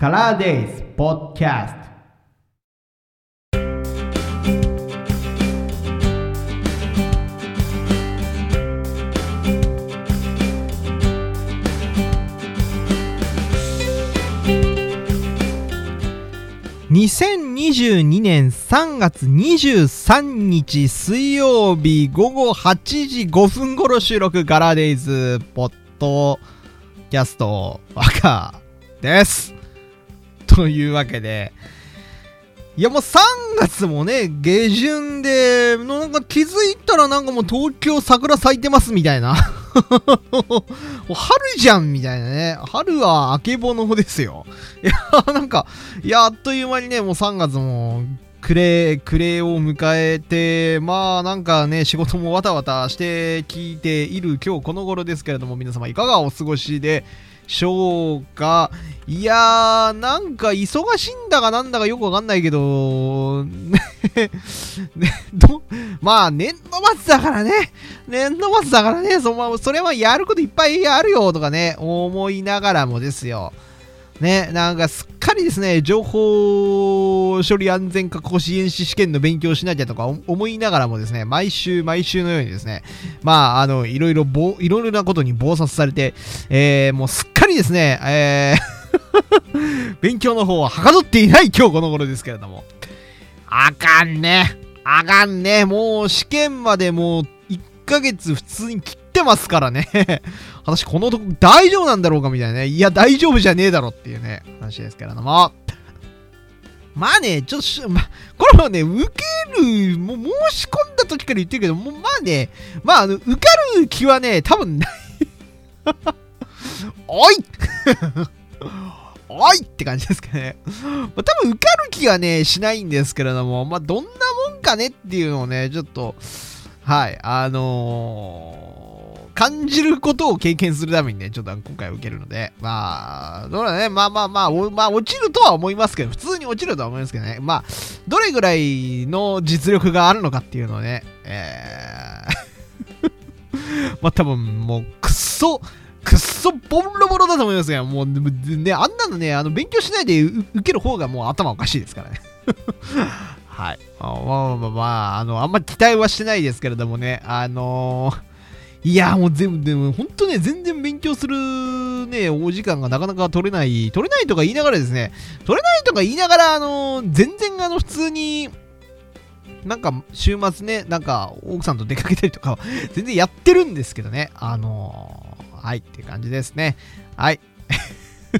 カラーデイズポッドキャスト2022年3月23日水曜日午後8時5分頃収録ガラデイズポッドキャスト赤です。というわけで、いやもう3月もね、下旬で、なんか気づいたらなんかもう東京桜咲いてますみたいな。春じゃんみたいなね。春はあけぼのですよ。いや、なんか、いや、あっという間にね、もう3月も、暮れ、暮れを迎えて、まあなんかね、仕事もわたわたして聞いている今日この頃ですけれども、皆様いかがお過ごしでしょうか。いやー、なんか忙しいんだかなんだかよくわかんないけど、ね、ど、まあ年度末だからね、年度末だからね、そそれはやることいっぱいあるよとかね、思いながらもですよ。ね、なんかすっかりですね、情報処理安全確保支援士試験の勉強しなきゃとか思いながらもですね、毎週毎週のようにですね、まあ、あの、いろいろ、いろいろなことに暴殺されて、えー、もうすっかりですね、えー 勉強の方ははかどっていない今日この頃ですけれども。あかんね。あかんね。もう試験までもう1ヶ月普通に切ってますからね。私このとこ大丈夫なんだろうかみたいなね。いや、大丈夫じゃねえだろっていうね、話ですけれども。まあね、ちょっと、ま、これはね、受ける、もう申し込んだ時から言ってるけど、もうまあね、まあ、あの、受かる気はね、多分ない。おい おいって感じですかね。まあ、多分受かる気はね、しないんですけれども、まあ、どんなもんかねっていうのをね、ちょっと、はい、あのー感じることを経験するためにね、ちょっと今回受けるので、まあ、どうだね、まあまあまあ、まあ、落ちるとは思いますけど、普通に落ちるとは思いますけどね、まあ、どれぐらいの実力があるのかっていうのをね、えー まあ多分もう、くっそ、くっそボロボロだと思いますが、もうね、あんなのね、あの勉強しないで受ける方がもう頭おかしいですからね。はい。まあまあまあ、まあ、あの、あんま期待はしてないですけれどもね、あのーいやもう全部、でも本当ね、全然勉強するね、お時間がなかなか取れない、取れないとか言いながらですね、取れないとか言いながら、あの全然あの、普通に、なんか週末ね、なんか奥さんと出かけたりとか 全然やってるんですけどね。あのーはいって感じですね。はい。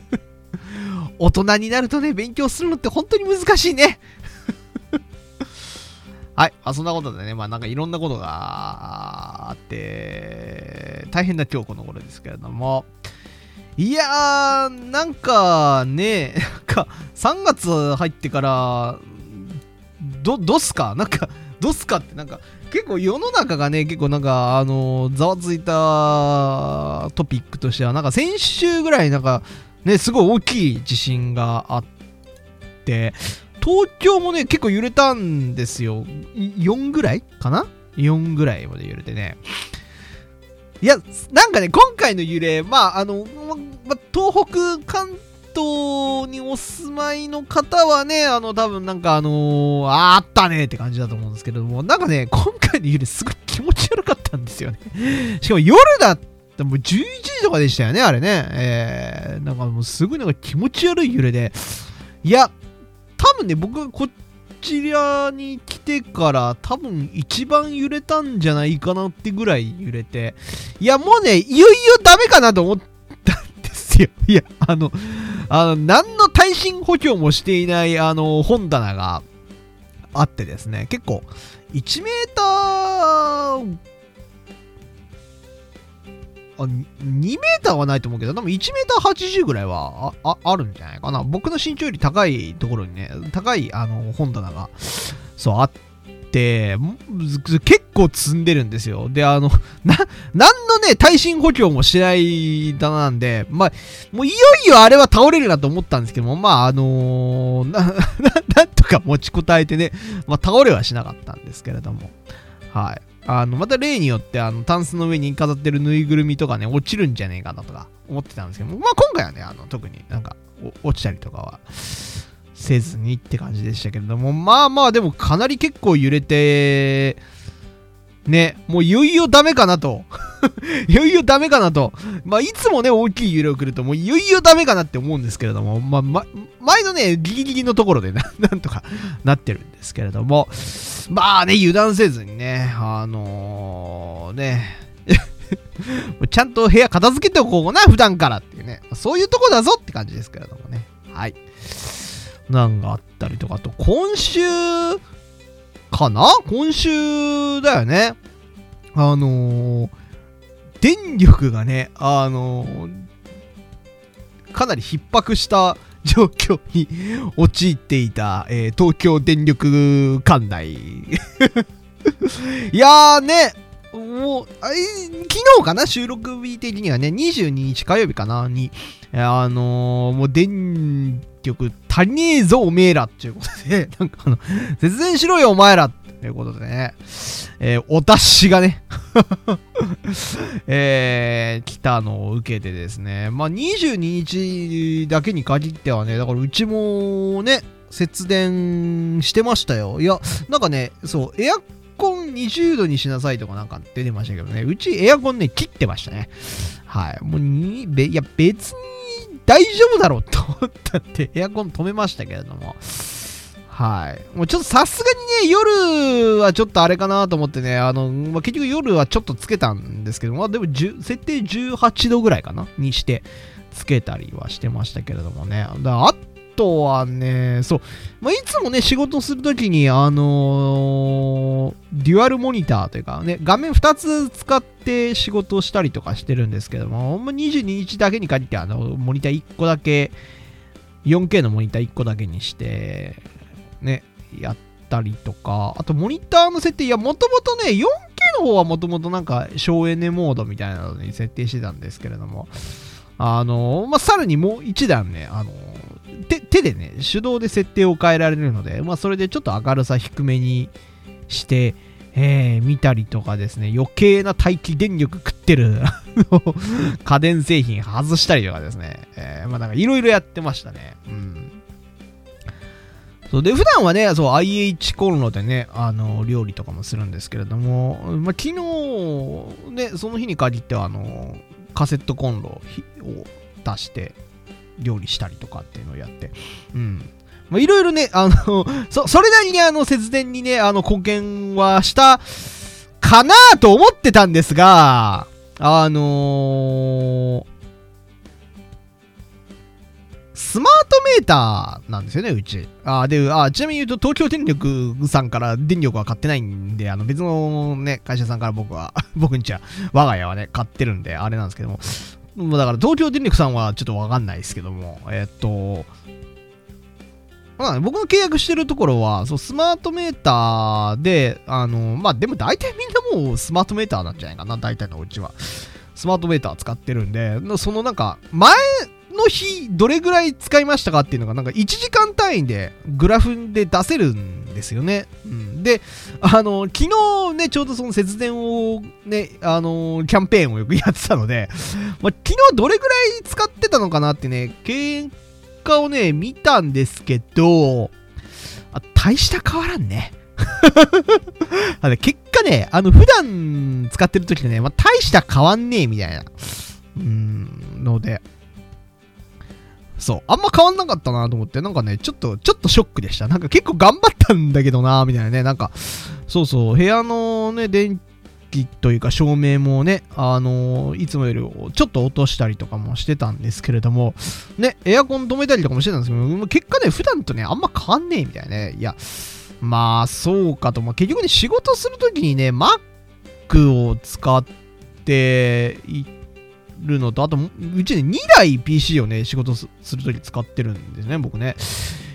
大人になるとね、勉強するのって本当に難しいね。はい。まあ、そんなことでね、まあなんかいろんなことがあって、大変な今日この頃ですけれども、いやー、なんかね、なんか3月入ってから、ど、どすか？なんか、どすかって？なんか、結構世の中がね、結構なんか、あのざわついたトピックとしては、なんか先週ぐらいなんか、ね、すごい大きい地震があって、東京もね、結構揺れたんですよ。4ぐらいかな ?4 ぐらいまで揺れてね。いや、なんかね、今回の揺れ、まあ、あの、まま東北、関東にお住まいの方はね、あの、多分なんかあのーあったねって感じだと思うんですけども、なんかね、今回の揺れすごい気持ち悪かったんですよね。しかも夜だった、もう11時とかでしたよね、あれね。えー、なんかもうすごいなんか気持ち悪い揺れで、いや、多分ね、僕がこちらに来てから多分一番揺れたんじゃないかなってぐらい揺れて、いや、もうね、いよいよダメかなと思ったんですよ。いや、あの、あの、何の耐震補強もしていない、あの、本棚があってですね、結構、1メーター、あ2メーターはないと思うけど、多分1メーター80ぐらいはああるんじゃないかな。僕の身長より高いところにね、高いあの本棚が、そう、あって、結構積んでるんですよ。で、あの、な、なんのね、耐震補強もしない棚なんで、まあ、もういよいよあれは倒れるなと思ったんですけども、まあ、あのー な、な、なんとか持ちこたえてね、まあ、倒れはしなかったんですけれども、はい。あの、また例によって、あの、タンスの上に飾ってるぬいぐるみとかね、落ちるんじゃねえかなとか思ってたんですけど、まあ、今回はね、あの、特になんか、落ちたりとかはせずにって感じでしたけれども、まあまあでもかなり結構揺れて、ね、もういよいよダメかなと。いよいよダメかなと。まあ、いつもね、大きい揺れを来ると、もういよいよダメかなって思うんですけれども、まあ、ま、前のね、ギリギリのところでな、なんとかなってるんですけれども、まあね、油断せずにね、あのー、ね、ちゃんと部屋片付けておこうかな、普段からっていうね、そういうとこだぞって感じですけれどもね。はい。なんかあったりとか、あと、今週、かな？今週だよね。あのー、電力がね、あのー、かなり逼迫した状況に陥っていた、えー、東京電力管内。いやーね、もう、昨日かな収録日的にはね、22日火曜日かなに、あのー、もう電力足りねえぞ、おめえらっていうことで、なんかあの、節電しろよ、お前らっていうことでね、えー、お達しがね えー、来たのを受けてですね、まあ、22日だけに限ってはね、だからうちもね、節電してましたよ。いや、なんかね、そう、エアコン20度にしなさいとかなんか出てましたけどね、うちエアコンね、切ってましたね。はい。もうに、いや、別に大丈夫だろうと思ったってエアコン止めましたけれども。はい。もうちょっとさすがにね、夜はちょっとあれかなと思ってね、あの、まあ、結局夜はちょっとつけたんですけど、までも設定18度ぐらいかなにしてつけたりはしてましたけれどもね。だあとはね、そう、まあ、いつもね、仕事するときに、あのー、デュアルモニターというかね、画面2つ使って仕事をしたりとかしてるんですけども、ほんま22日だけに限って、あの、モニター1個だけ、4K のモニター1個だけにして、ね、やったりとか、あとモニターの設定、いや、もともとね、4K の方はもともとなんか省エネモードみたいなのに設定してたんですけれども、あのまあ、さらにもう一段ね、あの手手でね、手動で設定を変えられるので、まあ、それでちょっと明るさ低めにして、えー、見たりとかですね、余計な待機電力食ってる 家電製品外したりとかですね、えー、まなんかいろいろやってましたね。うん。そうで、普段はね、そう、IH コンロでね、あの、料理とかもするんですけれども、まあ、昨日、ね、その日に限っては、あの、カセットコンロを出して、料理したりとかっていうのをやって、うん。いろいろね、あの、そ、それなりにあの、節電にね、あの、貢献はしたかなと思ってたんですが、あのー、スマートメーターなんですよね、うち。あで、あちなみに言うと、東京電力さんから電力は買ってないんで、あの別のね、会社さんから僕は、僕んちは、我が家はね、買ってるんで、あれなんですけども、もうだから東京電力さんはちょっとわかんないですけども、えっと、まあ、僕の契約してるところは、そうスマートメーターで、あの、まあでも大体みんなもうスマートメーターなんじゃないかな、大体のうちは。スマートメーター使ってるんで、そのなんか、前の日、どれぐらい使いましたかっていうのが、なんか1時間単位でグラフで出せるんですよね。うん、で、あの、昨日ね、ちょうどその節電をね、あの、キャンペーンをよくやってたので、まあ、昨日どれぐらい使ってたのかなってね、結果をね、見たんですけど、あ大した変わらんね。あ結果ね、あの、普段使ってる時とね、まあ、大した変わんねえみたいな。うん、ので、そう。あんま変わんなかったなと思って、なんかね、ちょっと、ちょっとショックでした。なんか結構頑張ったんだけどなみたいなね。なんか、そうそう、部屋のね、電気というか照明もね、あのー、いつもよりちょっと落としたりとかもしてたんですけれども、ね、エアコン止めたりとかもしてたんですけど、結果ね、普段とね、あんま変わんねえみたいなね。いや、まあ、そうかと。まあ、結局ね、仕事するときにね、Mac を使っていて、るのと、あと、うちね、2台 PC をね、仕事するとき使ってるんですね、僕ね。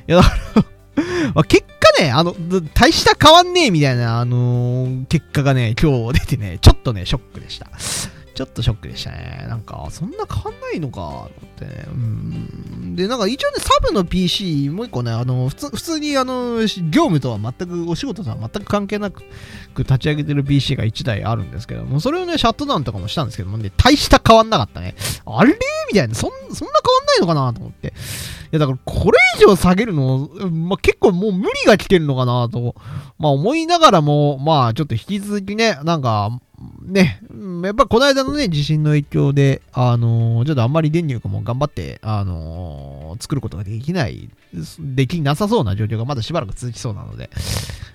いや、だから ま、結果ね、あの、大した変わんねえみたいな、あのー、結果がね、今日出てね、ちょっとね、ショックでした。ちょっとショックでしたね。なんか、そんな変わんないのか、と思ってね。うん。で、なんか一応ね、サブの PC、もう一個ね、あの、普通、普通にあの、業務とは全く、お仕事とは全く関係なく立ち上げてる PC が1台あるんですけども、それをね、シャットダウンとかもしたんですけどもね、大した変わんなかったね。あれ？みたいな、そん、そんな変わんないのかなと思って。いや、だからこれ以上下げるの、まあ、結構もう無理が来てるのかなと、まあ思いながらも、まあちょっと引き続きね、なんか、ね、やっぱこの間のね、地震の影響で、あのー、ちょっとあんまり電力も頑張って、あのー、作ることができない、できなさそうな状況がまだしばらく続きそうなので、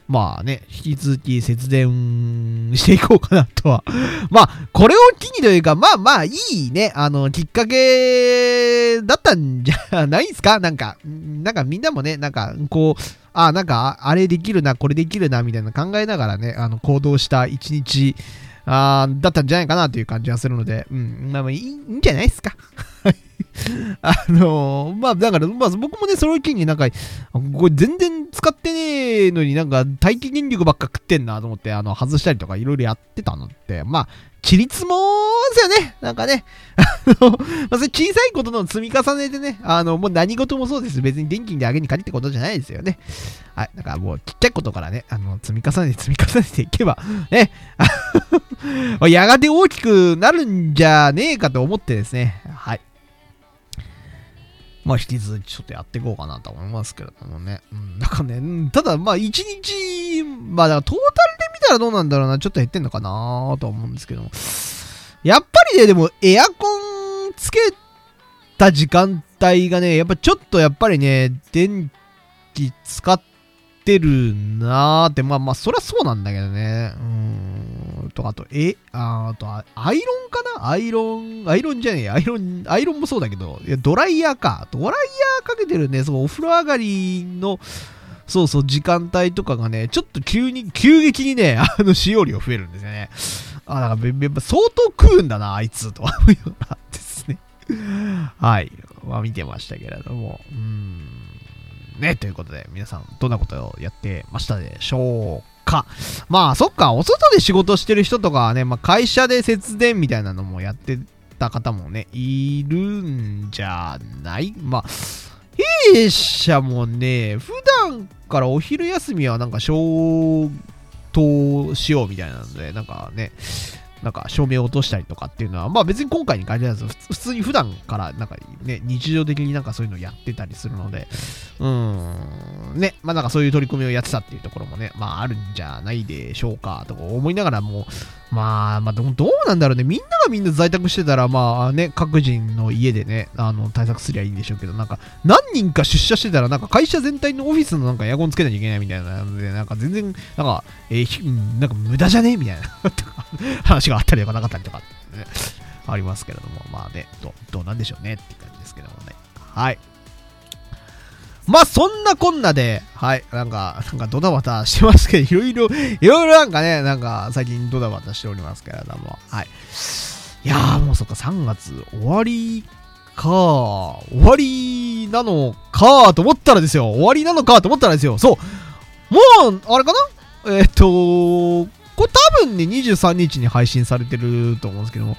まあね、引き続き節電していこうかなとは。まあ、これを機にというか、まあまあ、いいね、あの、きっかけだったんじゃないですか？なんか、なんかみんなもね、なんか、こう、あ、なんか、あれできるな、これできるな、みたいな考えながらね、あの、行動した一日、あだったんじゃないかなという感じがするので、うん、まあまあ、いいんじゃないですか？あのー、まあ、だから、まあ、僕もね、それを機になんか、これ全然使ってねえのになんか、待機電力ばっか食ってんなと思って、あの、外したりとかいろいろやってたのって、まあ、ちりつもですよね。なんかね。あの、まあ、それ小さいことの積み重ねでね、あの、もう何事もそうです。別に電気で上げに借りってことじゃないですよね。はい。だからもうちっちゃいことからね、あの、積み重ねて積み重ねていけば、ね、やがて大きくなるんじゃねえかと思ってですね。はい。まあ、引き続きちょっとやっていこうかなと思いますけれどもね。うん、なんかね、ただまあ、一日、まあ、だからトータルで見たらどうなんだろうな、ちょっと減ってんのかなとは思うんですけどもやっぱりね、でも、エアコンつけた時間帯がね、やっぱちょっとやっぱりね、電気使ってるなーって、まあまあ、そりゃそうなんだけどね。と、あと、え、ああと、アイロンかな？アイロン、アイロンじゃねえ、アイロン、アイロンもそうだけど、いやドライヤーか。ドライヤーかけてるね、そのお風呂上がりの、そうそう、時間帯とかがね、ちょっと急に、急激にね、あの、使用量増えるんですよね。あ、だから、やっぱ相当食うんだな、あいつ、と思うようなですね。はい。まあ、見てましたけれども。うん。ね、ということで、皆さん、どんなことをやってましたでしょうか？か。まあ、そっか、お外で仕事してる人とかはね、まあ、会社で節電みたいなのもやってた方もね、いるんじゃない？まあ、弊社もね、普段からお昼休みはなんか消灯しようみたいなので、なんかね、なんか照明を落としたりとかっていうのは、まあ別に今回に限らず、普通に普段からなんかね、日常的になんかそういうのをやってたりするので、うーん、ね、まあなんかそういう取り組みをやってたっていうところもね、まああるんじゃないでしょうか、と思いながらもう、まあ、まあど、どうなんだろうね。みんながみんな在宅してたら、まあね、各人の家でね、あの、対策すりゃいいんでしょうけど、なんか、何人か出社してたら、なんか会社全体のオフィスのなんかエアコンつけなきゃいけないみたいなので、なんか全然、なんか、えー、なんか無駄じゃね？みたいな。話 があったりとかなかったりとか、ね、ありますけれども、まあね、どどうなんでしょうねって感じですけどもね。はい。まあそんなこんなで、はい、なんか、なんかドタバタしてますけど、いろいろ、いろいろなんかね、なんか最近ドタバタしておりますけれども、はい。いやーもうそっか、3月終わりか、終わりなのかと思ったらですよ、終わりなのかと思ったらですよ、そう、もう、あれかな？えー、っと、これ多分ね、23日に配信されてると思うんですけども、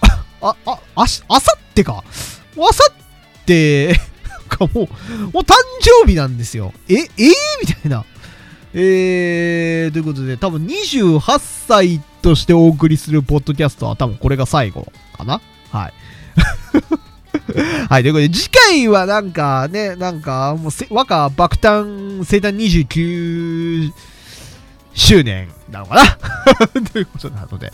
あ、あ、あし、あさってか。あさって、かもう、もう誕生日なんですよ。え、えー、みたいな。えー、ということで、多分28歳としてお送りするポッドキャストは多分これが最後かなはい。はい、ということで、次回はなんかね、なんか、もう和歌爆誕生誕29周年なのかな？ということなので、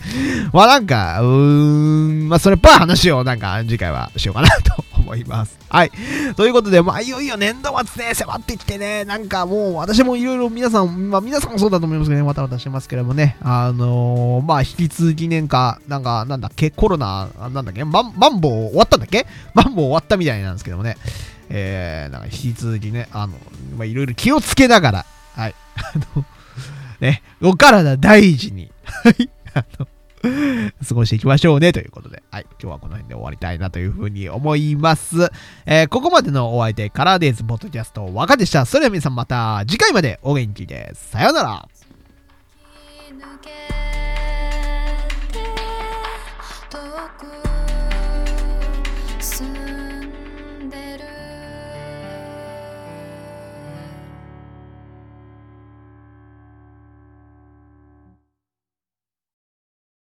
まあなんか、うーん、まあそれっぽい話をなんか次回はしようかなと思います。はい。ということで、まあいよいよ年度末ね、迫ってきてね、なんかもう私もいろいろ皆さん、まあ皆さんもそうだと思いますけどね、わたわたしてますけどもね、あのー、まあ引き続き年か、なんか、なんだっけ、コロナ、なんだっけ、マンマンボウ終わったんだっけ？マンボウ終わったみたいなんですけどもね、えー、なんか引き続きね、あの、まあいろいろ気をつけながら、はい。あのね、お体大事に、はい、あの、過ごしていきましょうねということで、はい、今日はこの辺で終わりたいなというふうに思います。えー、ここまでのお相手、カラーデイズポッドキャスト、若でした。それでは皆さんまた次回までお元気です。さようなら。